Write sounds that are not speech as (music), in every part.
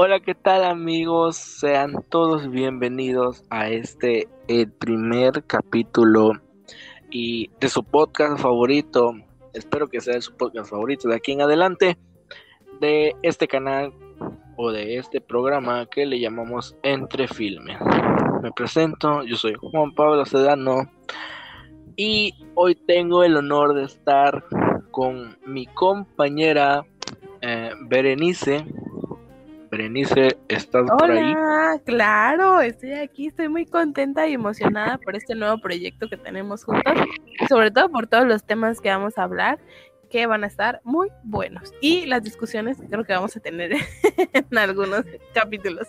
Hola, ¿qué tal amigos? Sean todos bienvenidos a este el primer capítulo y de su podcast favorito. Espero que sea su podcast favorito de aquí en adelante de este canal o de este programa que le llamamos Entre Filmes. Me presento, yo soy Juan Pablo Sedano y hoy tengo el honor de estar con mi compañera eh, Berenice Berenice, ¿estás por ahí? Hola, claro, estoy aquí, estoy muy contenta y emocionada por este nuevo proyecto que tenemos juntos, sobre todo por todos los temas que vamos a hablar, que van a estar muy buenos, y las discusiones que creo que vamos a tener (laughs) en algunos capítulos.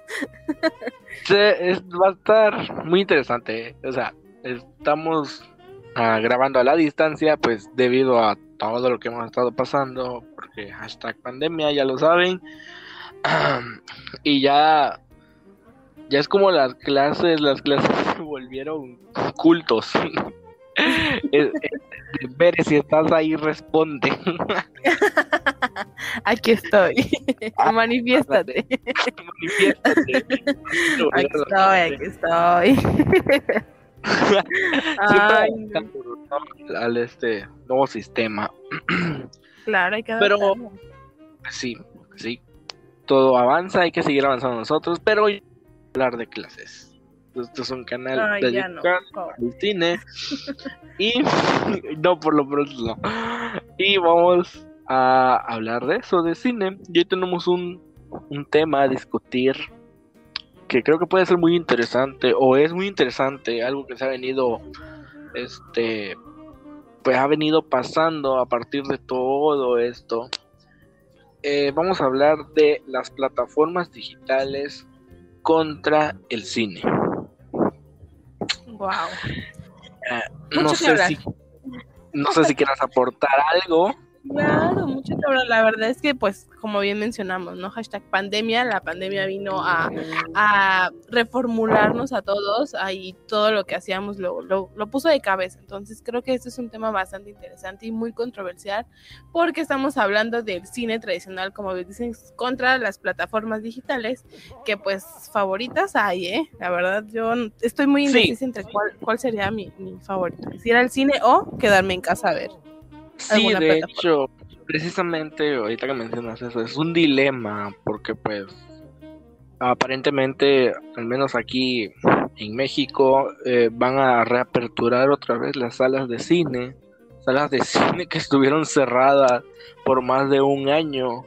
Sí, va a estar muy interesante, o sea, estamos ah, grabando a la distancia, pues debido a todo lo que hemos estado pasando, porque hashtag pandemia, ya lo saben, (clears throat) y ya ya es como las clases, las clases (laughs) se volvieron cultos. (laughs) ver si estás ahí, responde. (laughs) Aquí estoy. Ah, Manifiéstate. Manifiéstate. Aquí estoy, aquí estoy. Ay, al este nuevo sistema. (clears throat) Claro, hay que Pero sí, sí, todo avanza, hay que seguir avanzando nosotros, pero hoy hablar de clases. Esto es un canal al cine y (laughs) no por lo pronto no. Y vamos a hablar de eso, de cine. Y hoy tenemos un, un tema a discutir que creo que puede ser muy interesante o es muy interesante, algo que se ha venido este pues ha venido pasando a partir de todo esto eh, vamos a hablar de las plataformas digitales contra el cine. Wow. Eh, no sé si no sé si quieras aportar algo. Claro, mucho cabrón. La verdad es que, pues, como bien mencionamos, ¿no? Hashtag pandemia, la pandemia vino a, a reformularnos a todos y todo lo que hacíamos lo, lo, lo, puso de cabeza. Entonces, creo que este es un tema bastante interesante y muy controversial porque estamos hablando del cine tradicional, como dicen, contra las plataformas digitales que, pues, favoritas hay, ¿eh? La verdad, yo estoy muy indecisa entre cuál, cuál sería mi, mi favorita. Si era el cine o quedarme en casa a ver. Sí, de hecho, precisamente ahorita que mencionas eso, es un dilema, porque pues aparentemente, al menos aquí en México, eh, van a reaperturar otra vez las salas de cine, salas de (laughs) cine que estuvieron cerradas por más de un año.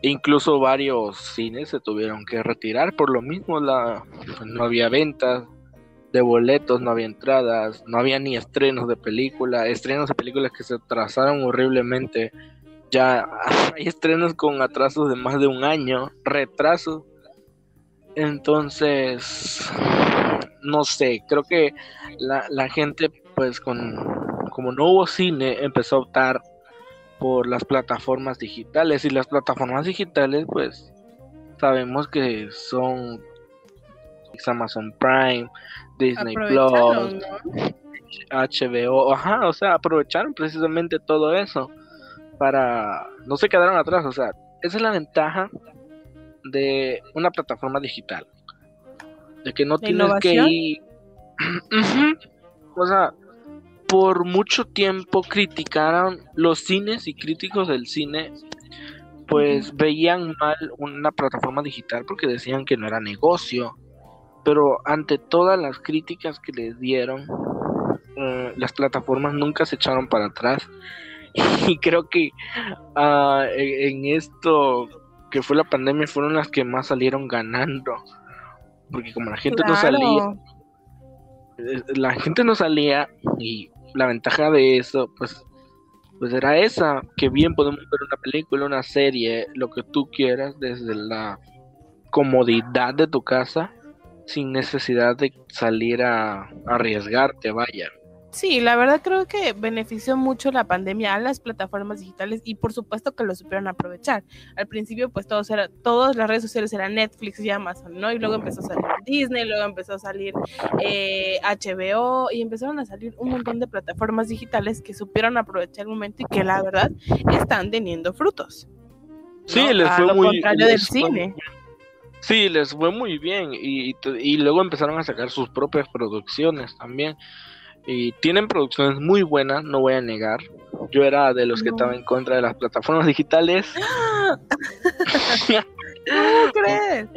Incluso varios cines se tuvieron que retirar por lo mismo, la, no había ventas, de boletos, no había entradas, no había ni estrenos de película, estrenos de películas que se atrasaron horriblemente. Ya (laughs) hay estrenos con atrasos de más de un año, retrasos. Entonces, no sé, creo que la, la gente, pues, con como no hubo cine, empezó a optar por las plataformas digitales. Y las plataformas digitales, pues, sabemos que son Amazon Prime, Disney Plus, HBO, ajá, o sea, aprovecharon precisamente todo eso para no se quedaron atrás, o sea, esa es la ventaja de una plataforma digital, de que no tienes que ir, (clears throat) o sea, por mucho tiempo criticaron los cines y críticos del cine pues veían mal una plataforma digital porque decían que no era negocio pero ante todas las críticas que les dieron, eh, las plataformas nunca se echaron para atrás. (laughs) Y creo que uh, en, esto que fue la pandemia fueron las que más salieron ganando. Porque como la gente no salía, eh, la gente no salía y la ventaja de eso, pues, pues era esa, que bien podemos ver una película, una serie, lo que tú quieras desde la comodidad de tu casa sin necesidad de salir a, arriesgarte, vaya. Sí, la verdad creo que benefició mucho la pandemia a las plataformas digitales y por supuesto que lo supieron aprovechar. Al principio pues todos era, todas las redes sociales eran Netflix y Amazon, ¿no? Y luego empezó a salir Disney, luego empezó a salir HBO eh, y empezaron a salir un montón de plataformas digitales que supieron aprovechar el momento y que la verdad están teniendo frutos. Sí, les fue a lo contrario del cine. Sí, les fue muy bien y, y, luego empezaron a sacar sus propias producciones también. Y tienen producciones muy buenas, no voy a negar. Yo era de los que estaba en contra de las plataformas digitales. (laughs) ¿Cómo (laughs) crees?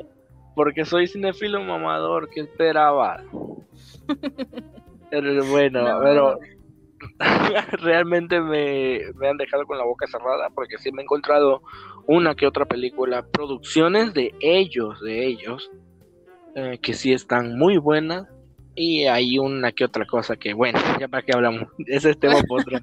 Porque soy cinefilo mamador, ¿qué esperaba? pero bueno, pero (laughs) realmente me, me, han dejado con la boca cerrada porque sí me he encontrado una que otra película, producciones de ellos, de ellos, eh, que sí están muy buenas y hay una que otra cosa que, bueno, ya para qué hablamos. Ese (laughs) es tema (laughs) para otro.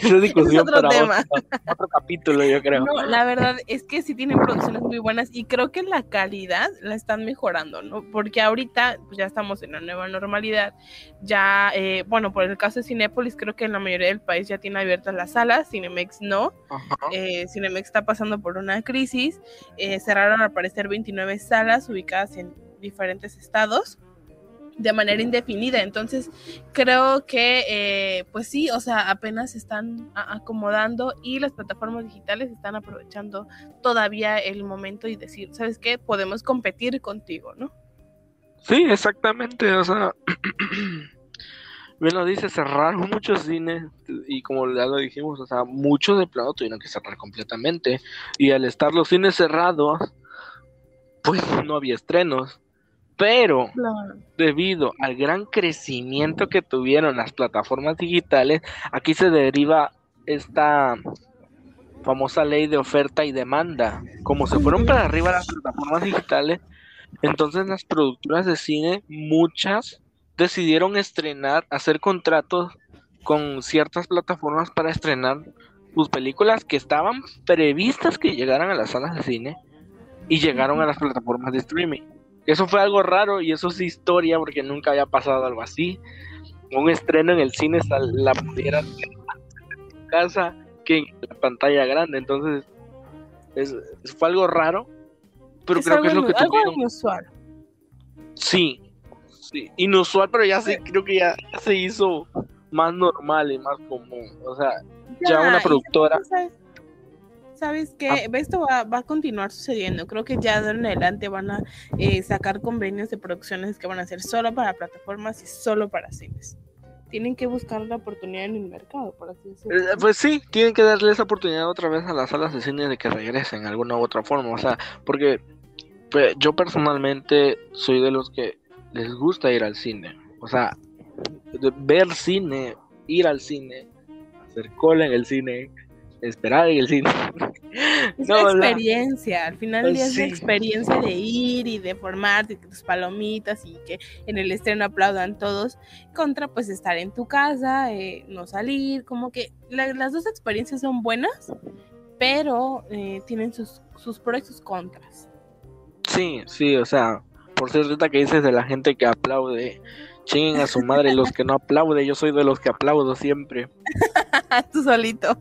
Esa discusión otro tema. Otro, capítulo, yo creo. No, la verdad es que sí tienen producciones muy buenas y creo que la calidad la están mejorando, ¿no? Porque ahorita pues, ya estamos en la nueva normalidad. Ya, eh, bueno, por el caso de Cinépolis, creo que en la mayoría del país ya tiene abiertas las salas. Cinemex no. Eh, Cinemex está pasando por una crisis. Eh, cerraron al parecer 29 salas ubicadas en diferentes estados de manera indefinida. Entonces, creo que, eh, pues sí, o sea, apenas se están acomodando y las plataformas digitales están aprovechando todavía el momento y decir, ¿sabes qué? Podemos competir contigo, ¿no? Sí, exactamente, o sea, (clears throat) bien lo dice, cerraron muchos cines y como ya lo dijimos, o sea, muchos de plano tuvieron que cerrar completamente y al estar los cines cerrados, pues no había estrenos pero debido al gran crecimiento que tuvieron las plataformas digitales, aquí se deriva esta famosa ley de oferta y demanda. Como se fueron para arriba las plataformas digitales, entonces las productoras de cine, muchas decidieron estrenar, hacer contratos con ciertas plataformas para estrenar sus películas que estaban previstas que llegaran a las salas de cine y llegaron a las plataformas de streaming. Eso fue algo raro y eso es historia porque nunca había pasado algo así. Un estreno en el cine la pudiera en casa que en la pantalla grande. Entonces, es, fue algo raro, pero creo que es lo que algo inusual. Sí, sí, inusual, pero ya sí, creo que ya, se hizo más normal y más común. O sea, ya, una productora. ¿Sabes qué? Ah. Esto va, a continuar sucediendo. Creo que ya de en adelante van a eh, sacar convenios de producciones que van a ser solo para plataformas y solo para cines. Tienen que buscar la oportunidad en el mercado, por así decirlo. Eh, pues sí, tienen que darle esa oportunidad otra vez a las salas de cine de que regresen de alguna u otra forma. O sea, porque pues, yo personalmente soy de los que les gusta ir al cine. O sea, ver cine, ir al cine, hacer cola en el cine, esperar en el cine. Es una experiencia, al final del es la experiencia de ir y de formarte tus palomitas y que en el estreno aplaudan todos, contra pues estar en tu casa, eh, no salir, como que las dos experiencias son buenas, pero eh, tienen sus, sus pros y sus contras. Sí, sí, o sea, por ser que dices de la gente que aplaude, chinguen a su madre los que no aplauden, yo soy de los que aplaudo siempre. (laughs) (laughs) Tú solito.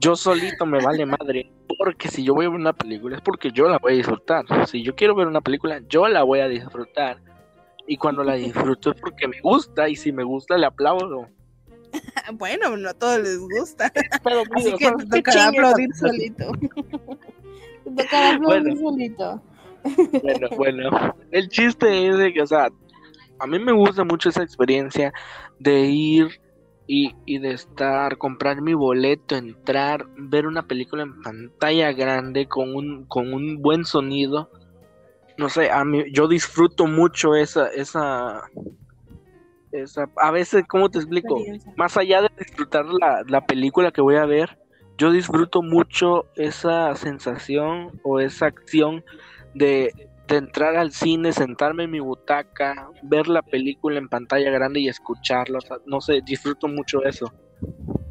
yo solito me vale madre, porque si yo voy a ver una película es porque yo la voy a disfrutar. Si yo quiero ver una película, yo la voy a disfrutar. Y cuando la disfruto es porque me gusta y si me gusta le aplaudo. (laughs) bueno, no a todos les gusta. Así que (laughs) te tocará aplaudir solito. te tocará aplaudir solito. bueno, bueno. El chiste es de que, o sea, a mí me gusta mucho esa experiencia de ir y, y, de estar, comprar mi boleto, entrar, ver una película en pantalla grande con un, con un buen sonido. No sé, a mí, yo disfruto mucho esa, esa, esa, a veces, ¿cómo te explico? Más allá de disfrutar la, la película que voy a ver, yo disfruto mucho esa sensación o esa acción de de entrar al cine, sentarme en mi butaca, ver la película en pantalla grande y escucharlo. no sé, disfruto mucho eso.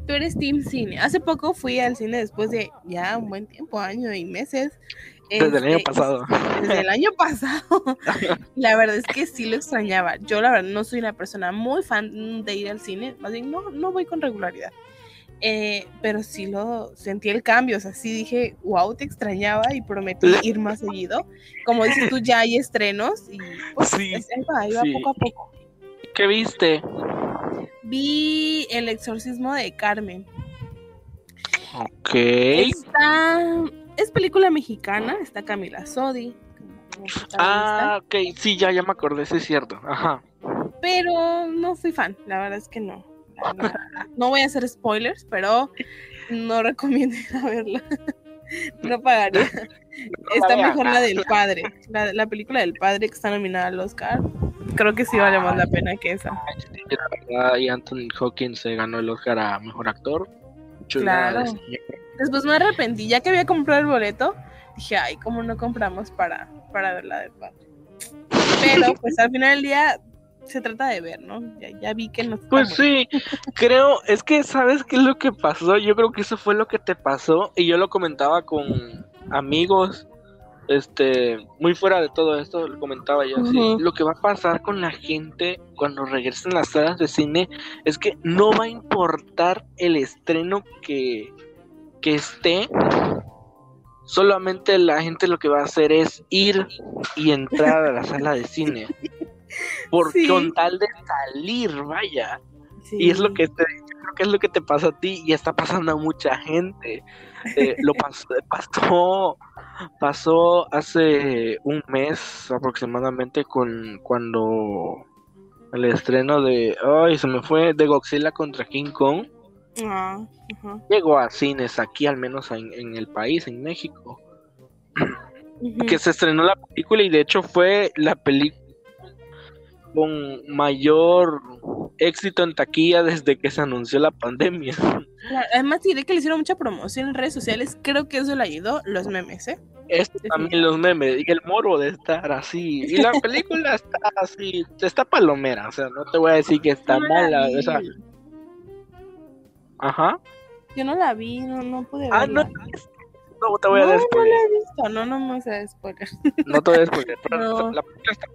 Tú eres Team Cine. Hace poco fui al cine después de ya un buen tiempo, año y meses. Desde el año este, pasado. Desde el año pasado. (laughs) la verdad es que sí lo extrañaba. Yo la verdad no soy una persona muy fan de ir al cine. Más bien, no, no voy con regularidad. Eh, pero sí lo sentí el cambio, o sea, sí dije, wow, te extrañaba y prometí ir más seguido. Como dices tú, ya hay estrenos y pues, sí, ahí va, poco a poco. ¿Qué viste? Vi El exorcismo de Carmen. Ok. Está, es película mexicana, está Camila Sodi, Ah, ok, sí, ya, ya me acordé, sí es cierto. Ajá. Pero no fui fan, la verdad es que no. (laughs) No voy a hacer spoilers, pero no recomiendo ir a verla. (laughs) No pagaría. Está mejor la del padre. La, la, película del padre que está nominada al Oscar. Creo que sí vale más la pena que esa. y Anthony Hawkins se ganó el Oscar a mejor actor. claro. Después me arrepentí, ya que había comprado el boleto, dije, ay, ¿cómo no compramos para, para ver la del padre? Pero pues al final del día se trata de ver, ¿no? Ya, vi que no. Pues sí, (laughs) creo, es que sabes qué es lo que pasó, yo creo que eso fue lo que te pasó y yo lo comentaba con amigos, este, muy fuera de todo esto, lo comentaba yo así, lo que va a pasar con la gente cuando regresen las salas de cine es que no va a importar el estreno que, que esté, solamente la gente lo que va a hacer es ir y entrar a la sala de cine. (laughs) por con tal de salir, vaya. Y es lo que te, creo que es lo que te pasó a ti y está pasando a mucha gente. Eh, (laughs) lo pasó, pasó, pasó hace un mes aproximadamente con cuando el estreno de, ay, se me fue de Godzilla contra King Kong. Ah, Llegó a cines aquí, al menos en, el país, en México. Que se estrenó la película y de hecho fue la película con mayor éxito en taquilla desde que se anunció la pandemia. además diré que le hicieron mucha promoción en redes sociales, creo que eso le ayudó, los memes, ¿eh? Esto también los memes y el moro de estar así. Y la película (laughs) está así, está palomera, o sea, no te voy a decir que está mala, Ajá. Yo no la vi, no, no pude verla. Ah, no, no te voy a spoiler. No la he visto, no, no me voy a spoiler. No te voy a spoiler, (laughs) pero la película está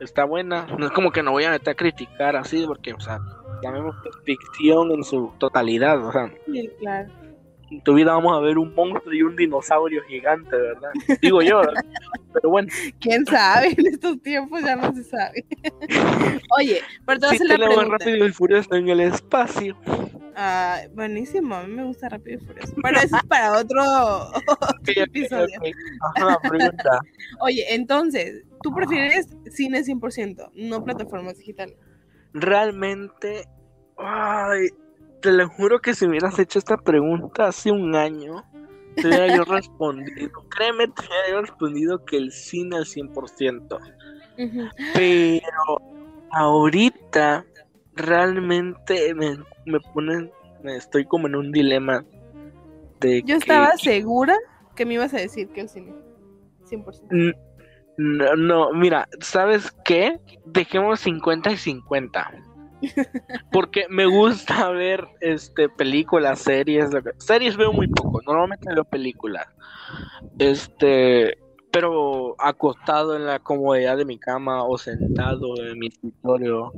está buena. No es como que no voy a meter a criticar así, porque, o sea, llamemos ficción en su totalidad, o sea. Sí, claro. En tu vida vamos a ver un monstruo y un dinosaurio gigante, ¿verdad? Digo yo, pero bueno. ¿Quién sabe? En estos tiempos ya no se sabe. (laughs) Oye, pero te voy a hacer la pregunta. rápido y furioso en el espacio. Ah, buenísimo, a mí me gusta Rápido y Furioso. Pero eso es para otro, (laughs) (laughs) episodio. Oye, entonces, ¿tú prefieres cine 100%, no plataformas digitales? Realmente, ay, te lo juro que si hubieras hecho esta pregunta hace un año, te hubiera yo (laughs) respondido, créeme, te hubiera yo respondido que el cine al 100%. Pero ahorita realmente me, me ponen, me estoy como en un dilema de Yo estaba segura que me ibas a decir que el cine, 100%. No, no, mira, ¿sabes qué? Dejemos 50 y 50. (laughs) Porque me gusta ver este películas, series, series veo muy poco, normalmente veo películas. Este, pero acostado en la comodidad de mi cama o sentado en mi escritorio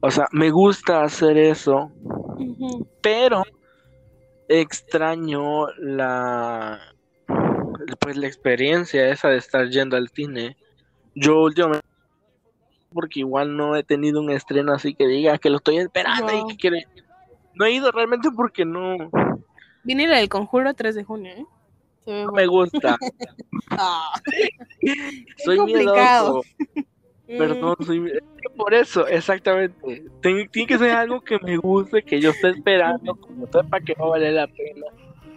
o sea, me gusta hacer eso, pero extraño la pues la experiencia esa de estar yendo al cine. Yo últimamente porque igual no he tenido un estreno así que diga que lo estoy esperando y que quiere. No he ido realmente porque no. Viene la del conjuro 3 de junio, ¿eh? No me gusta. (laughs) Ah. (laughs) Soy miedoso. (laughs) Perdón, soy... por eso, exactamente. Tiene, que ser algo que me guste, que yo esté esperando, como para que no vale la pena.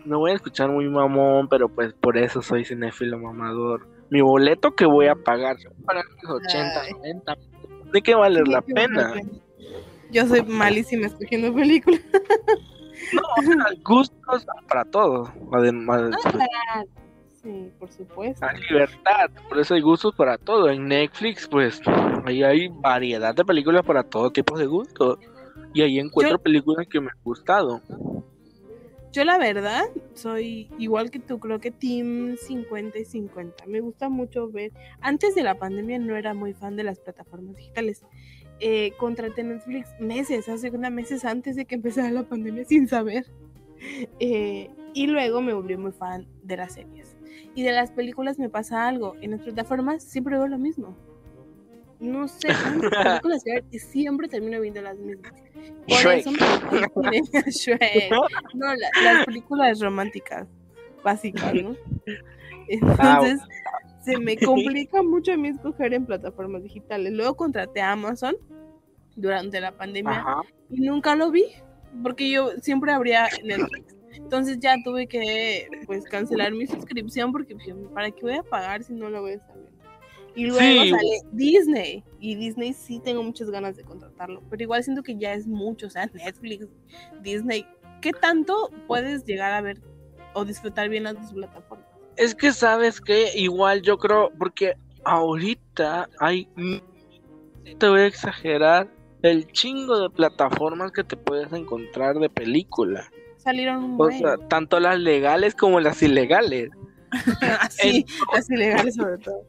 Me voy a escuchar muy mamón, pero pues por eso soy cinéfilo mamador. Mi boleto que voy a pagar, para los 80, 90, ¿de qué vale la pena? Yo soy malísima escogiendo películas. (laughs) No, gustos para todos. Además, ah, Sí, por supuesto. Hay libertad, por eso hay gustos para todo. En Netflix, pues, ahí hay variedad de películas para todo tipo de gustos. Y ahí encuentro películas que me han gustado. Yo la verdad soy igual que tú, creo que Team 50 y 50. Me gusta mucho ver. Antes de la pandemia no era muy fan de las plataformas digitales. Eh, contraté Netflix meses, hace unos meses antes de que empezara la pandemia sin saber. Eh, y luego me volví muy fan de las series. Y de las películas me pasa algo. En las plataformas siempre veo lo mismo. No sé, las (laughs) películas siempre termino viendo las mismas. Por eso (laughs) (laughs) Shrek. No, las películas románticas básicas, ¿no? Entonces, se me complica mucho a mí escoger en plataformas digitales. Luego contraté a Amazon durante la pandemia y nunca lo vi porque yo siempre abría Netflix. Entonces ya tuve que pues cancelar mi suscripción porque pues, para qué voy a pagar si no lo voy a viendo. Y luego sale Disney y Disney sí tengo muchas ganas de contratarlo, pero igual siento que ya es mucho, o sea, (laughs) Netflix, Disney, ¿qué tanto puedes llegar a ver o disfrutar bien las dos plataformas? Es que sabes que igual yo creo, porque ahorita hay, te voy a exagerar, el chingo de plataformas que te puedes encontrar de película. Salieron un O sea, tanto las legales como las ilegales. (laughs) sí, las ilegales sobre todo.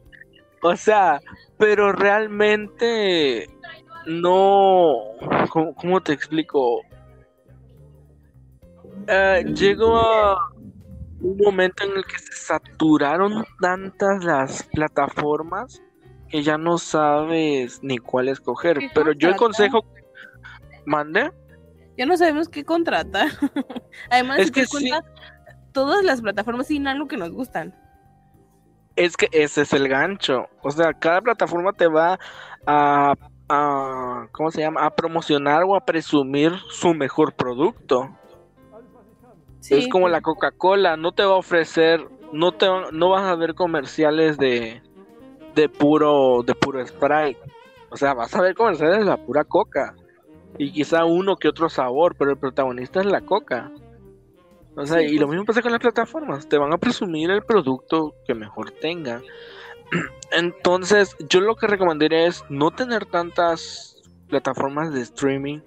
O sea, pero realmente no. ¿Cómo, te explico? Eh, llegó a un momento en el que se saturaron tantas las plataformas que ya no sabes ni cuál escoger. Pero yo el consejo, mande. Ya no sabemos qué contratar. (laughs) Además, es que todas las plataformas tienen algo que nos gustan. Es que ese es el gancho. O sea, cada plataforma te va a, a ¿cómo se llama? A promocionar o a presumir su mejor producto. Es como la Coca-Cola, no te va a ofrecer, no te no vas a ver comerciales de de puro de puro Sprite. O sea, vas a ver comerciales de la pura Coca y quizá uno que otro sabor, pero el protagonista es la Coca. O sea, y lo pues. mismo pasa con las plataformas, te van a presumir el producto que mejor tenga. (clears throat) Entonces, yo lo que recomendaría es no tener tantas plataformas de streaming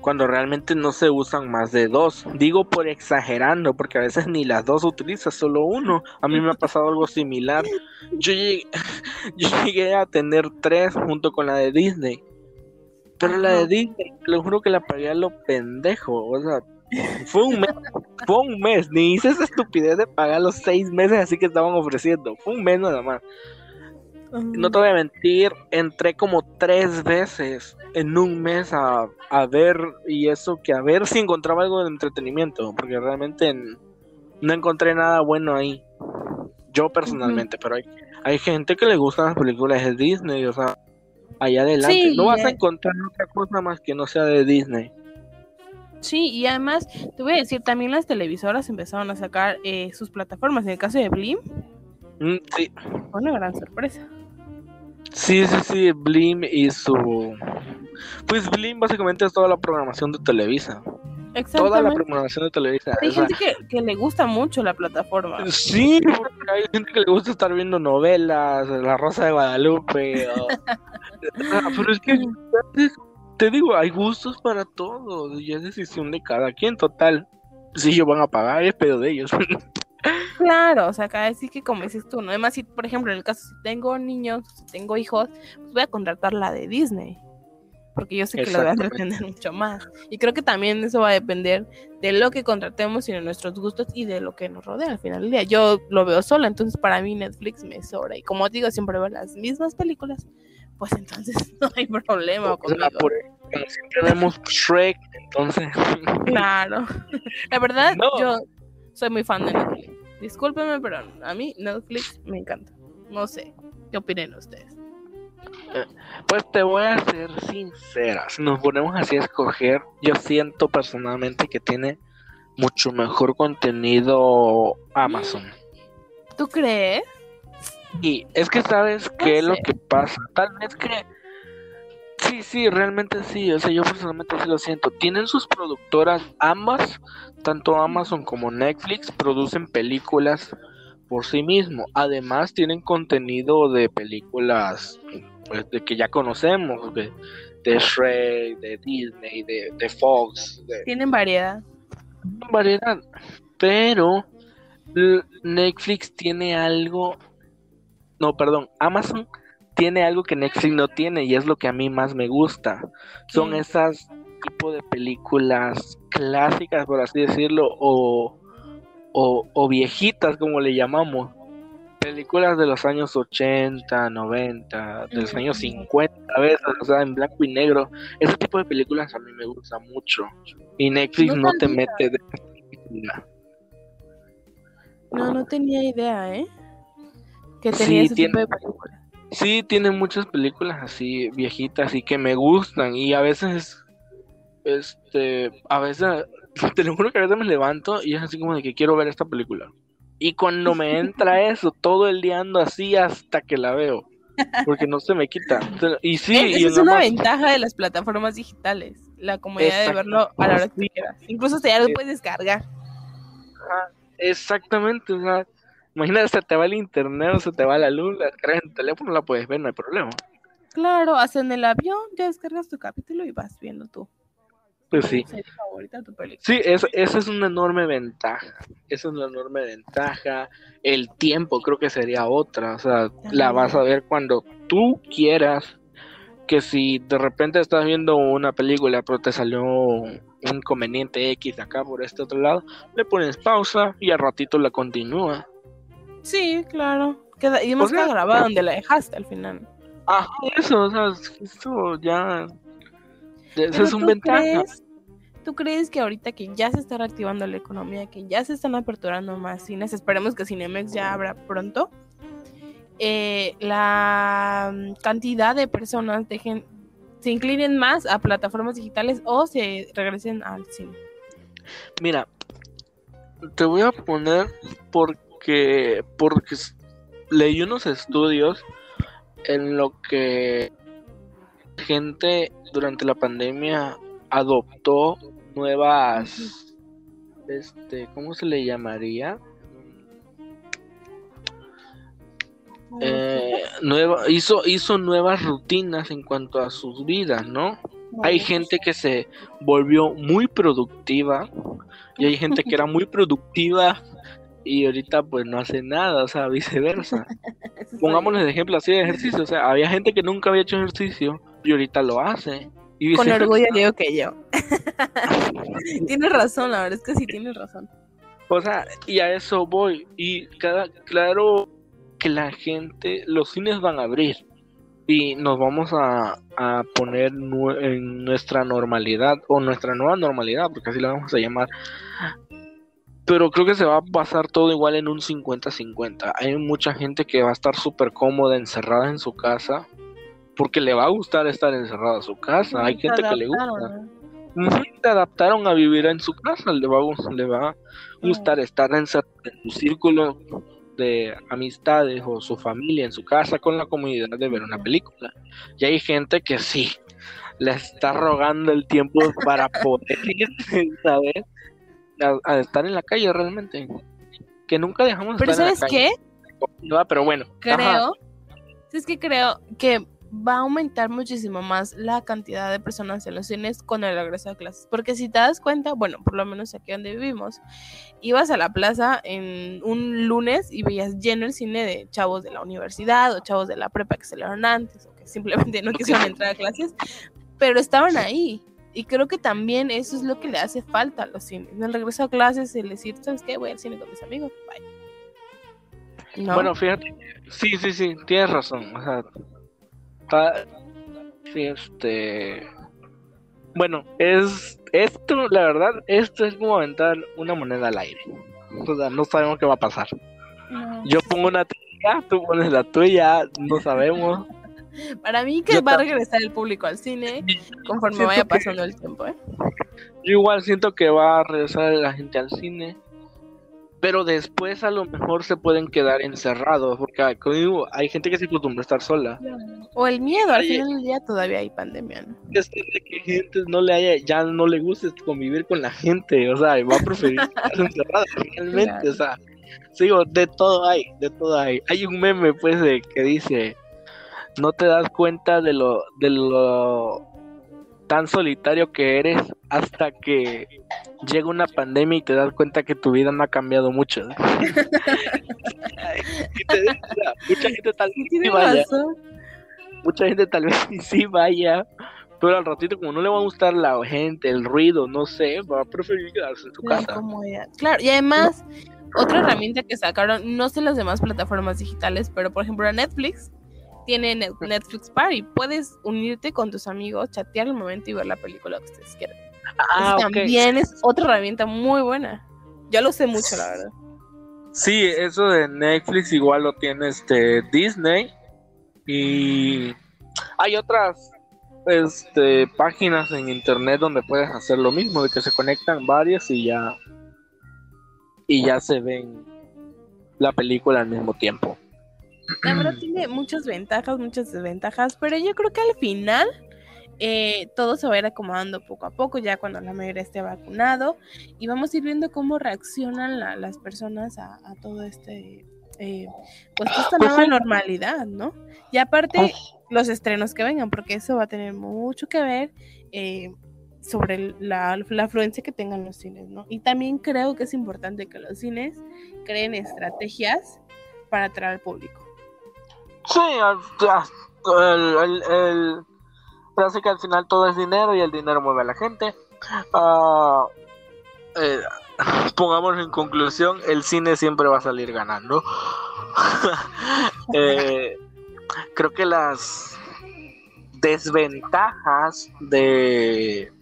cuando realmente no se usan más de dos. Digo por exagerando, porque a veces (laughs) ni las dos utilizas, solo uno. A mí me ha pasado algo similar. Yo llegué, (laughs) yo llegué a tener tres junto con la de Disney. Pero la de Disney, le juro que la pagué a lo pendejo. O sea, fue un mes, fue un mes. Ni hice esa estupidez de pagar los seis meses así que estaban ofreciendo. Fue un mes nada más. No te voy a mentir, entré como tres veces en un mes a, ver y eso que a ver si encontraba algo de entretenimiento, porque realmente no encontré nada bueno ahí. Yo personalmente, pero hay, hay gente que le gustan las películas de Disney, o sea, allá adelante. no vas a encontrar otra cosa más que no sea de Disney. Sí, y además te voy a decir, también las televisoras empezaron a sacar eh, sus plataformas. En el caso de Blim, mm, sí. fue una gran sorpresa. Sí, sí, sí, Blim y su... Pues Blim básicamente es toda la programación de Televisa. Toda la programación de Televisa. Hay gente que, le gusta mucho la plataforma. Sí, porque hay gente que le gusta estar viendo novelas, La Rosa de Guadalupe. (laughs) Ah, pero es que te digo, hay gustos para todos y es decisión de cada quien. Total, si ellos van a pagar, es pedo de ellos. (laughs) Claro, o sea, acá sí que como dices tú, ¿no? Además, si, por ejemplo, en el caso si tengo niños, si tengo hijos, pues voy a contratar la de Disney. Porque yo sé que lo voy a entretener mucho más. Y creo que también eso va a depender de lo que contratemos y de nuestros gustos y de lo que nos rodea al final del día. Yo lo veo sola, entonces para mí Netflix me sobra. Y como digo, siempre veo las mismas películas, pues entonces (laughs) no hay problema conmigo. siempre vemos Shrek, entonces. Claro. La verdad, yo soy muy fan de Netflix. Discúlpeme, pero a mí Netflix me encanta. No sé, ¿qué opinan ustedes? Eh, pues te voy a ser sincera, si nos ponemos así a escoger, yo siento personalmente que tiene mucho mejor contenido Amazon. ¿Tú crees? Y es que sabes qué es lo que pasa. Tal vez que sí, sí, realmente sí. O sea, yo personalmente sí lo siento. Tienen sus productoras ambas tanto Amazon como Netflix producen películas por sí mismo. Además tienen contenido de películas pues, de que ya conocemos, de, de Shrek, de Disney, de, Fox. Tienen variedad. Variedad, pero Netflix tiene algo, no, perdón, Amazon tiene algo que Netflix no tiene y es lo que a mí más me gusta. Son esas tipo de películas clásicas, por así decirlo, o, o, viejitas, como le llamamos. Películas de los años 80, 90, de los años 50, a veces, o sea, en blanco y negro. Ese tipo de películas a mí me gusta mucho. Y Netflix no, te mete de No, no tenía idea, ¿eh? Que tenía Sí, ese tiene- tipo de películas. Sí, tiene muchas películas así viejitas y que me gustan y a veces, este, a veces, (laughs) te lo juro que a veces me levanto y es así como de que quiero ver esta película. Y cuando me entra (laughs) eso, todo el día ando así hasta que la veo, porque no se me quita. Y sí, Es- y esa es una ventaja de las plataformas digitales, la comodidad de verlo a la hora que quieras. Incluso hasta ya lo puedes descargar. Exactamente, o sea, imagínate, se te va el internet o se te va la luz, la descargas en tu teléfono, la puedes ver, no hay problema. Claro, hasta en el avión ya descargas tu capítulo y vas viendo tú. Pues sí. Favorita, tu película. Sí, es, esa es una enorme ventaja. Esa es una enorme ventaja. El tiempo creo que sería otra. O sea, la vas a ver cuando tú quieras. Que si de repente estás viendo una película, pero te salió un inconveniente X acá por este otro lado, le pones pausa y al ratito la continúa. Sí, claro. Queda, y además O sea- queda grabada donde la dejaste al final. Ajá, eso, o sea, eso ya. Pero es un ¿tú ventaja. crees- ¿Tú crees que ahorita que ya se está reactivando la economía, que ya se están aperturando más cines, esperemos que Cinemex ya abra pronto, eh, la mm, cantidad de personas dejen, se inclinen más a plataformas digitales o se regresen al cine? Mira, te voy a poner porque porque leí unos estudios en lo que gente durante la pandemia adoptó nuevas este, ¿cómo se le llamaría? Eh, nueva, hizo, hizo nuevas rutinas en cuanto a sus vidas, ¿no? Hay gente que se volvió muy productiva y hay gente que era muy productiva y ahorita pues no hace nada, o sea, viceversa. (laughs) Pongámosle de ejemplo así de ejercicio, o sea, había gente que nunca había hecho ejercicio y ahorita lo hace. Y Con orgullo digo que yo. (laughs) tienes razón, la verdad es que sí tienes razón. O sea, y a eso voy. Y cada, claro que la gente, los cines van a abrir y nos vamos a, a poner en nuestra normalidad o nuestra nueva normalidad, porque así la vamos a llamar. Pero creo que se va a pasar todo igual en un 50-50. Hay mucha gente que va a estar súper cómoda encerrada en su casa porque le va a gustar estar encerrada en su casa. Hay gente que le gusta. Se adaptaron a vivir en su casa, le va, a le va a gustar estar en su círculo de amistades o su familia en su casa con la comunidad de ver una película. Y hay gente que sí, le está rogando el tiempo para poder ir, (laughs) ¿sabes? A, a estar en la calle realmente. Que nunca dejamos de Pero estar ¿sabes en la qué? calle. ¿verdad? Pero bueno, Creo, es que creo que va a aumentar muchísimo más la cantidad de personas en los cines con el regreso a clases. Porque si te das cuenta, bueno, por lo menos aquí donde vivimos, ibas a la plaza en un lunes y veías lleno el cine de chavos de la universidad o chavos de la prepa que salieron antes o que simplemente no quisieron entrar a clases, pero estaban ahí. Y creo que también eso es lo que le hace falta a los cines. El regreso a clases, el decir, ¿sabes qué? Voy al cine con mis amigos, bye. ¿No? Bueno, fíjate, sí, sí, sí, tienes razón. O sea, ta- sí, este, bueno, es esto, la verdad, esto es como aventar una moneda al aire. O sea, no sabemos qué va a pasar. No. Yo pongo una tuya, tú pones la tuya, no sabemos. Para mí que Yo va a regresar el público al cine conforme vaya que- pasando el tiempo, ¿eh? Yo igual siento que va a regresar la gente al cine, pero después a lo mejor se pueden quedar encerrados, porque como digo, hay gente que se acostumbra a estar sola. O el miedo, al final del día todavía hay pandemia, ¿no? es que gente no le haya, ya no le guste convivir con la gente, o sea, va a preferir (laughs) estar encerrada realmente, Claro. o sea, sigo, de todo hay, de todo hay. Hay un meme pues de que dice, no te das cuenta de lo, de lo tan solitario que eres hasta que llega una pandemia y te das cuenta que tu vida no ha cambiado mucho. (laughs) Y te- mucha gente tal vez sí vaya, razón. mucha gente tal vez (laughs) sí, vaya, pero al ratito como no le va a gustar la gente, el ruido, no sé, va a preferir quedarse en su casa. Claro, y además, otra herramienta que sacaron, no sé las demás plataformas digitales, pero por ejemplo Netflix tiene Net- Netflix Party. Puedes unirte con tus amigos, chatear el momento y ver la película que ustedes quieran. Ah. También es otra herramienta muy buena. Yo lo sé mucho, la verdad. Sí, eso de Netflix igual lo tiene este Disney y hay otras este, páginas en internet donde puedes hacer lo mismo, de que se conectan varias y ya y ya se ven la película al mismo tiempo. La verdad tiene muchas ventajas, muchas desventajas, pero yo creo que al final eh, todo se va a ir acomodando poco a poco, ya cuando la mayoría esté vacunado, y vamos a ir viendo cómo reaccionan las personas a, todo este, eh, pues esta nueva normalidad, ¿no? Y aparte, los estrenos que vengan, porque eso va a tener mucho que ver. Eh, sobre la, afluencia que tengan los cines, ¿no? Y también creo que es importante que los cines creen estrategias para atraer al público. Sí, el, el, parece que al final todo es dinero y el dinero mueve a la gente. Uh, eh, (laughs) pongamos en conclusión, el cine siempre va a salir ganando. (laughs) Eh, creo que las desventajas de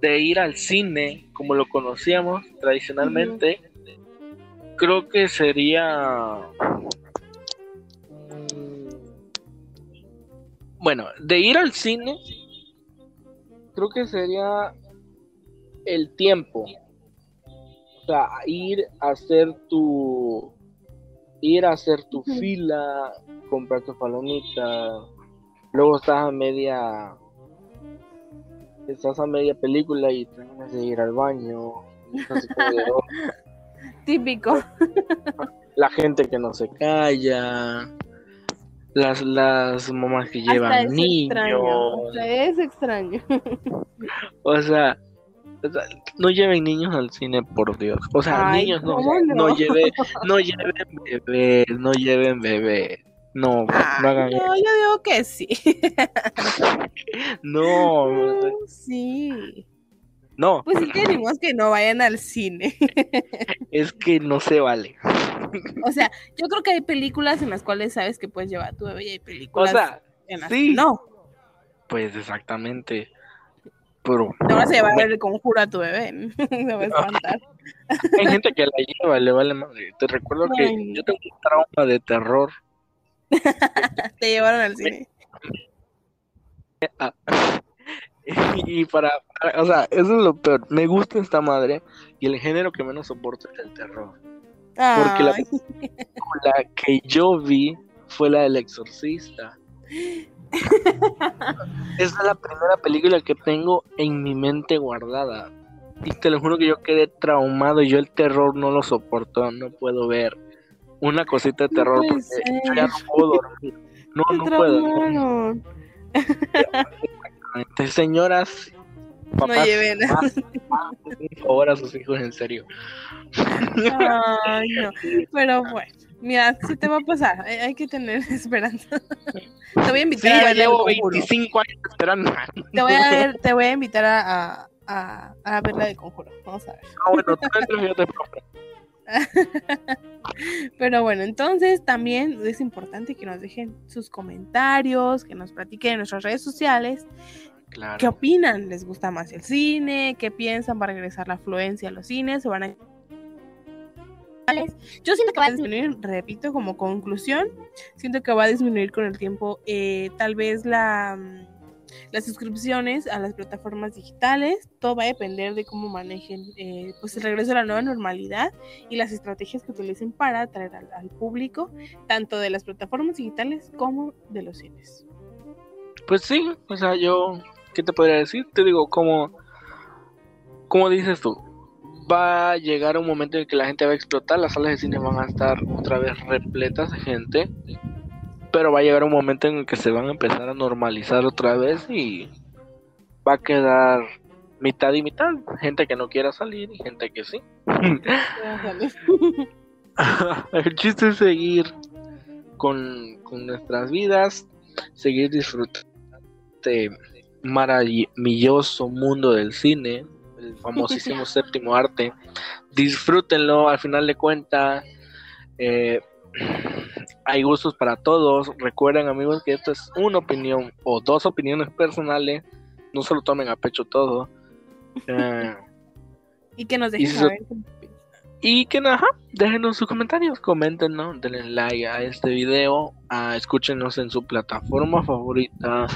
de ir al cine como lo conocíamos tradicionalmente, creo que sería... bueno, de ir al cine, creo que sería el tiempo. O sea, ir a hacer tu... Ir a hacer tu fila, comprar tu palomita, luego estás a media estás a media película y terminas de ir al baño. (laughs) Típico. La gente que no se calla. Las, las mamás que llevan niños. es extraño. (laughs) o, sea, no lleven niños al cine, por Dios. O sea, niños no, no, lleven, no lleven bebés, no lleven bebés. No, no hagan no, yo digo que sí. (laughs) (laughs) no. Sí. No. Pues sí tenemos que no vayan al cine. (laughs) es que no se vale. O sea, yo creo que hay películas en las cuales sabes que puedes llevar a tu bebé y hay películas o sea, en las sí. que no. Pues exactamente. Pero. Te vas a llevar el conjuro a tu bebé. (laughs) Se va a espantar. (laughs) Hay gente que la lleva, le vale madre. Te recuerdo que yo tengo un trauma de terror Te llevaron al cine. (laughs) Y para, o sea, eso es lo peor. Me gusta esta madre y el género que menos soporto es el terror. Porque la, la que yo vi fue la del exorcista. Esa (laughs) es la primera película que tengo en mi mente guardada. Y te lo juro que yo quedé traumado. Yo el terror no lo soporto, no puedo ver una cosita de terror porque ya no puedo dormir. No, no puedo. Señoras, papás, no lleven. por favor a sus hijos en serio. Ay, no. Pero bueno, mira, se te va a pasar. Hay, que tener (laughs) esperanza. Te voy a invitar a ver. llevo 25 años esperando. Te voy a, ver, te voy a invitar a, a, a, ver la de conjuro. Vamos a ver. Ah, bueno, tú yo te (laughs) Pero bueno, entonces también es importante que nos dejen sus comentarios, que nos platiquen en nuestras redes sociales. ¿Qué opinan? ¿Les gusta más el cine? ¿Qué piensan para regresar la afluencia a los cines? ¿O van a... Yo siento que va a disminuir, repito, como conclusión, siento que va a disminuir con el tiempo eh, tal vez la mm, las suscripciones a las plataformas digitales, todo va a depender de cómo manejen eh, pues el regreso a la nueva normalidad y las estrategias que utilicen para atraer al, público, tanto de las plataformas digitales como de los cines. Pues sí, o sea, yo, ¿qué te podría decir? Te digo, como, como dices tú, va a llegar un momento en que la gente va a explotar, las salas de cine van a estar otra vez repletas de gente pero va a llegar un momento en el que se van a empezar a normalizar otra vez y va a quedar mitad y mitad, gente que no quiera salir y gente que sí. (laughs) (laughs) el chiste es seguir con, nuestras vidas, seguir disfrutando este maravilloso mundo del cine, el famosísimo (laughs) séptimo arte. Disfrútenlo, al final de cuentas. Eh, hay gustos para todos. Recuerden, amigos, que esto es una opinión o dos opiniones personales. No se lo tomen a pecho todo. (laughs) Eh, y que nos dejen saber. Y que nada, déjenos sus comentarios, comenten, ¿no? Denle like a este video, a, escúchenos en su plataforma favorita,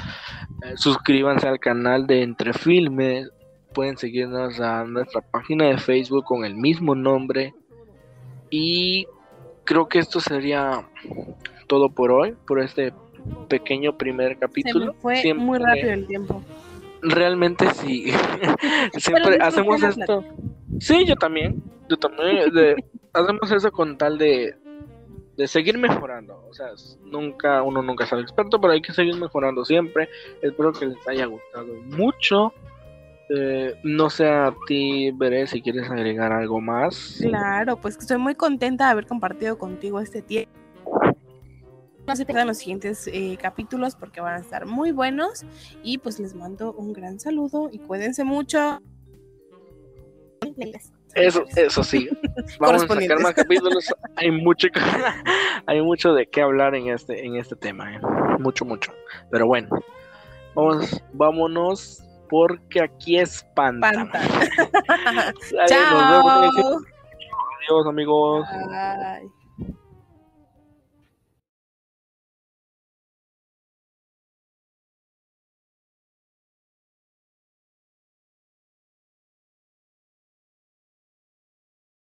eh, suscríbanse al canal de Entre Filmes, pueden seguirnos a nuestra página de Facebook con el mismo nombre. Y creo que esto sería todo por hoy, por este pequeño primer capítulo. fue muy rápido el tiempo. Realmente sí. (laughs) Siempre hacemos esto. Sí, yo también. Yo también. De, (laughs) hacemos eso con tal de, de seguir mejorando. O sea, nunca, uno nunca sabe experto, pero hay que seguir mejorando siempre. Espero que les haya gustado mucho. Eh, no sé a ti, Veré, si quieres agregar algo más. Claro, pues estoy muy contenta de haber compartido contigo este tiempo. No se pierdan los siguientes eh, capítulos porque van a estar muy buenos. Y pues les mando un gran saludo y cuídense mucho. Eso, eso sí. (laughs) Vamos a sacar más capítulos. Hay mucho, (laughs) hay mucho de qué hablar en este, en este tema. ¿eh? Mucho, mucho. Pero bueno, vamos, vámonos porque aquí espanta. (laughs) Chao. Adiós, amigos. Bye.